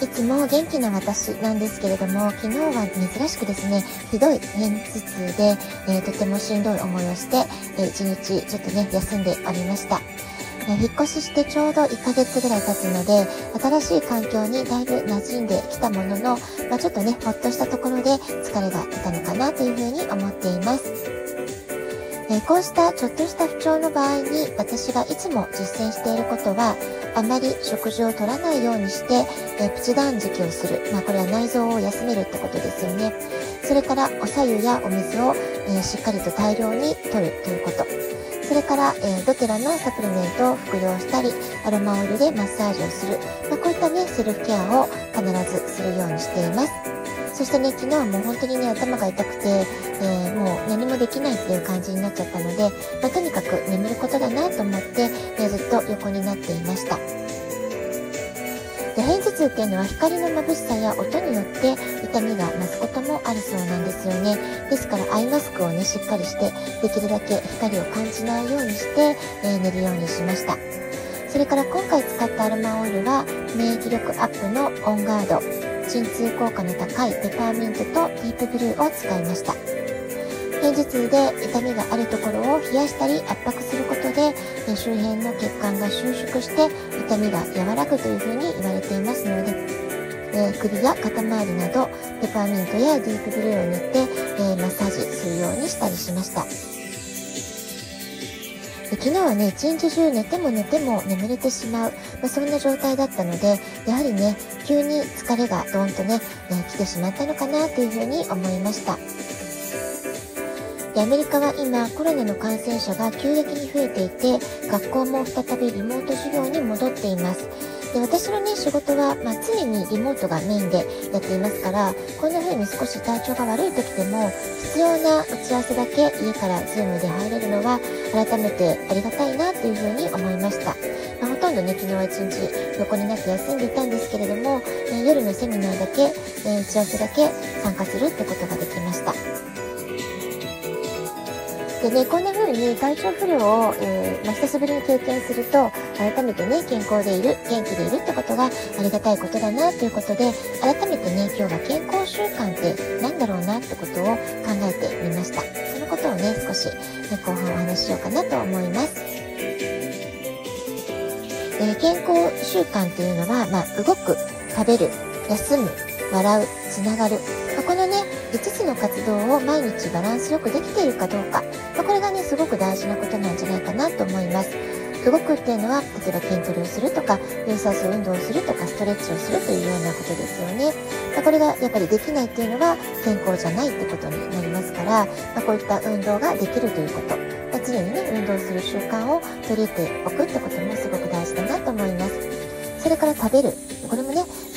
いつも元気な私なんですけれども、昨日は珍しくですね、ひどい片頭痛で、えー、とてもしんどい思いをして、えー、一日ちょっとね、休んでおりました。え引っ越ししてちょうど1ヶ月ぐらい経つので、新しい環境にだいぶ馴染んできたものの、まあ、ちょっとね、ほっとしたところで疲れが出たのかなというふうに思っています。えこうしたちょっとした不調の場合に私がいつも実践していることはあまり食事を取らないようにして、えプチ断食をする。まあ、これは内臓を休めるってことですよね。それからお白湯やお水を、えしっかりと大量に摂るということ。それから、えドテラのサプリメントを服用したり、アロマオイルでマッサージをする。まあ、こういったね、セルフケアを必ずするようにしています。そしてね、昨日はもう本当にね、頭が痛くて、えー、もう何もできないっていう感じになっちゃったので、まあ、とにかく眠ることだなと思って、えー、ずっと横になっていました。で片頭痛っていうのは光の眩しさや音によって痛みが増すこともあるそうなんですよね。ですからアイマスクをねしっかりしてできるだけ光を感じないようにして、えー、寝るようにしました。それから今回使ったアロマオイルは免疫力アップのオンガード。鎮痛効果の高いペパーミントとディープブルーを使いました片頭痛で痛みがあるところを冷やしたり圧迫することで周辺の血管が収縮して痛みが和らぐというふうに言われていますので、えー、首や肩周りなどペパーミントやディープブルーを塗って、えー、マッサージするようにしたりしました。昨日はね、一日中寝ても寝ても眠れてしまう、まあ、そんな状態だったので、やはりね、急に疲れがドーンとね、え、来てしまったのかなというふうに思いました。でアメリカは今コロナの感染者が急激に増えていて学校も再びリモート授業に戻っていますで私のね仕事は、まあ、常にリモートがメインでやっていますからこんな風に少し体調が悪い時でも必要な打ち合わせだけ家から Zoom で入れるのは改めてありがたいなという風に思いました、まあ、ほとんどね昨日は一日横になって休んでいたんですけれども、え夜のセミナーだけ、え打ち合わせだけ参加するってことができました。でね、こんな風に体調不良を、えー、まあ、久しぶりに経験すると、改めてね、健康でいる、元気でいるってことがありがたいことだなということで、改めてね、今日は健康習慣って何だろうなってことを考えてみました。そのことをね、少し、ね、後半お話ししようかなと思います。えー、健康習慣っていうのは、まあ、動く、食べる、休む、笑う、つながる。5つの活動を毎日バランスよくできているかどうか、まあ、これがね、すごく大事なことなんじゃないかなと思います。動くっていうのは、例えば筋トレをするとか、有酸素運動をするとか、ストレッチをするというようなことですよね。まあ、これがやっぱりできないっていうのは健康じゃないってことになりますから、まあ、こういった運動ができるということ、ま、常にね、運動する習慣を取り入れておくってこともすごく大事だなと思います。それから食べる。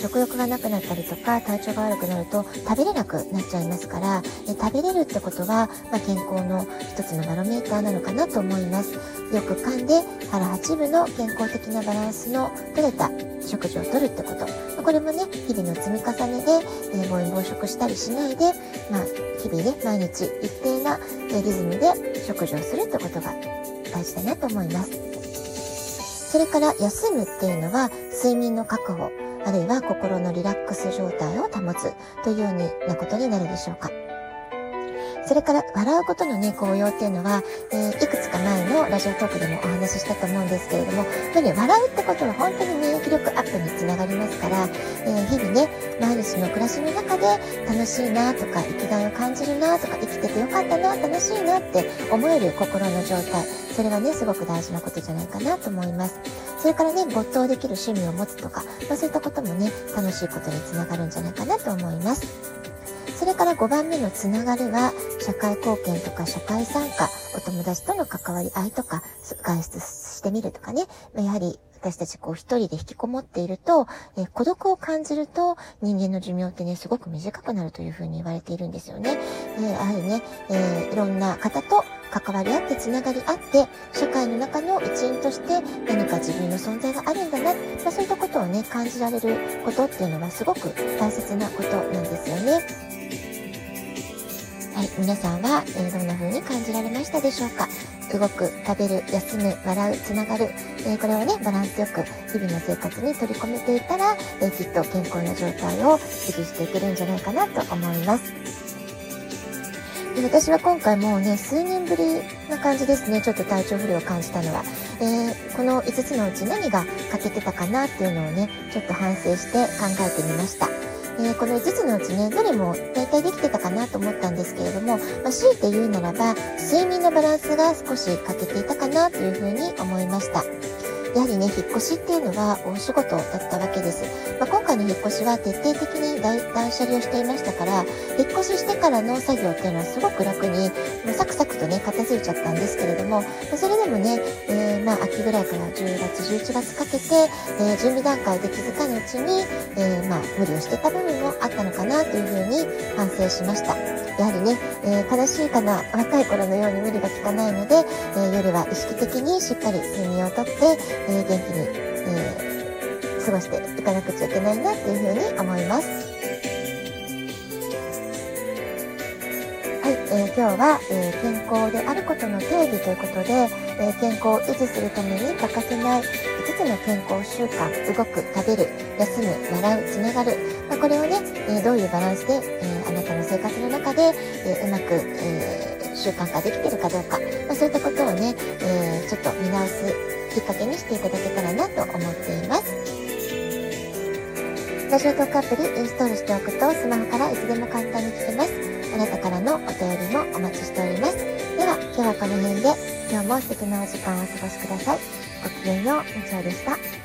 食欲がなくなったりとか体調が悪くなると食べれなくなっちゃいますから食べれるってことは、まあ、健康の一つのバロメーターなのかなと思います。よく噛んで腹八分の健康的なバランスの取れた食事をとるってこと。これもね日々の積み重ねで、えー、暴飲暴食したりしないで、まあ、日々ね毎日一定なリズムで食事をするってことが大事だなと思います。それから休むっていうのは睡眠の確保。あるいは心のリラックス状態を保つというようなことになるでしょうか。それから笑うことのね、効用っていうのは、えー、いくつか前のラジオトークでもお話ししたと思うんですけれども、やっぱり笑うってことは本当に免疫力アップにつながりますから、えー、日々ね、毎日の暮らしの中で楽しいなとか、生きがいを感じるなとか、生きててよかったな、楽しいなって思える心の状態、それはね、すごく大事なことじゃないかなと思います。それからね、没頭できる趣味を持つとか、まあ、そういったこともね、楽しいことにつながるんじゃないかなと思います。それから5番目のつながるは、社会貢献とか社会参加、お友達との関わり合いとか、外出してみるとかね、まやはり私たちこう一人で引きこもっていると、えー、孤独を感じると人間の寿命ってね、すごく短くなるというふうに言われているんですよね。えー、やはりね、えー、いろんな方と関わり合ってつながり合って、社会の中の一員として何か自分の存在があるんだな、まあ、そういったことをね、感じられることっていうのはすごく大切なことなんですよね。はい、皆さんは、えー、どんな風に感じられましたでしょうか？動く、食べる、休む、笑う、つながる、えー、これをね、バランスよく日々の生活に取り込めていたら、えー、きっと健康な状態を維持していけるんじゃないかなと思います。で私は今回もうね、数年ぶりな感じですね、ちょっと体調不良を感じたのは。えー、この5つのうち何が欠けてたかなっていうのをね、ちょっと反省して考えてみました。えー、この5つのうちね、どれも大体できてたかなと思ったんですけれども、まあ、強いて言うならば、睡眠のバランスが少し欠けていたかなというふうに思いました。やはりね、引っ越しっていうのは大仕事だったわけです。まあ、今回の引っ越しは徹底的に断捨離をしていましたから、引っ越ししてからの作業っていうのはすごく楽に、もうサクサクとね、片付いちゃったんですけれども、それでもね、えー、まあ、秋ぐらいから10月、11月かけて、えー、準備段階で気づかぬうちに、えー、まあ、無理をしてた部分もあったのかなというふうに反省しました。やはりね、えー、悲しいかな、若い頃のように無理が効かないので、え、夜は意識的にしっかり睡眠をとって、えー、元気に、えー、過ごしていかなくちゃいけないなっていうふうに思います。はい、えー、今日は、えー、健康であることの定義ということで、えー、健康を維持するために欠かせない5つの健康習慣、動く、食べる、休む、笑う、つながる、まあ、これをね、えどういうバランスで、えあなたの生活の中で、えうまく、え習慣化できてるかどうか、まあ、そういったことをね、えちょっと見直すきっかけにしていただけたらなと思っています。ラジオトークアプリインストールしておくとスマホからいつでも簡単に聞けます。あなたからのお便りもお待ちしております。では、今日はこの辺で今日も素敵なお時間をお過ごしください。ごきげんよう、みちおでした。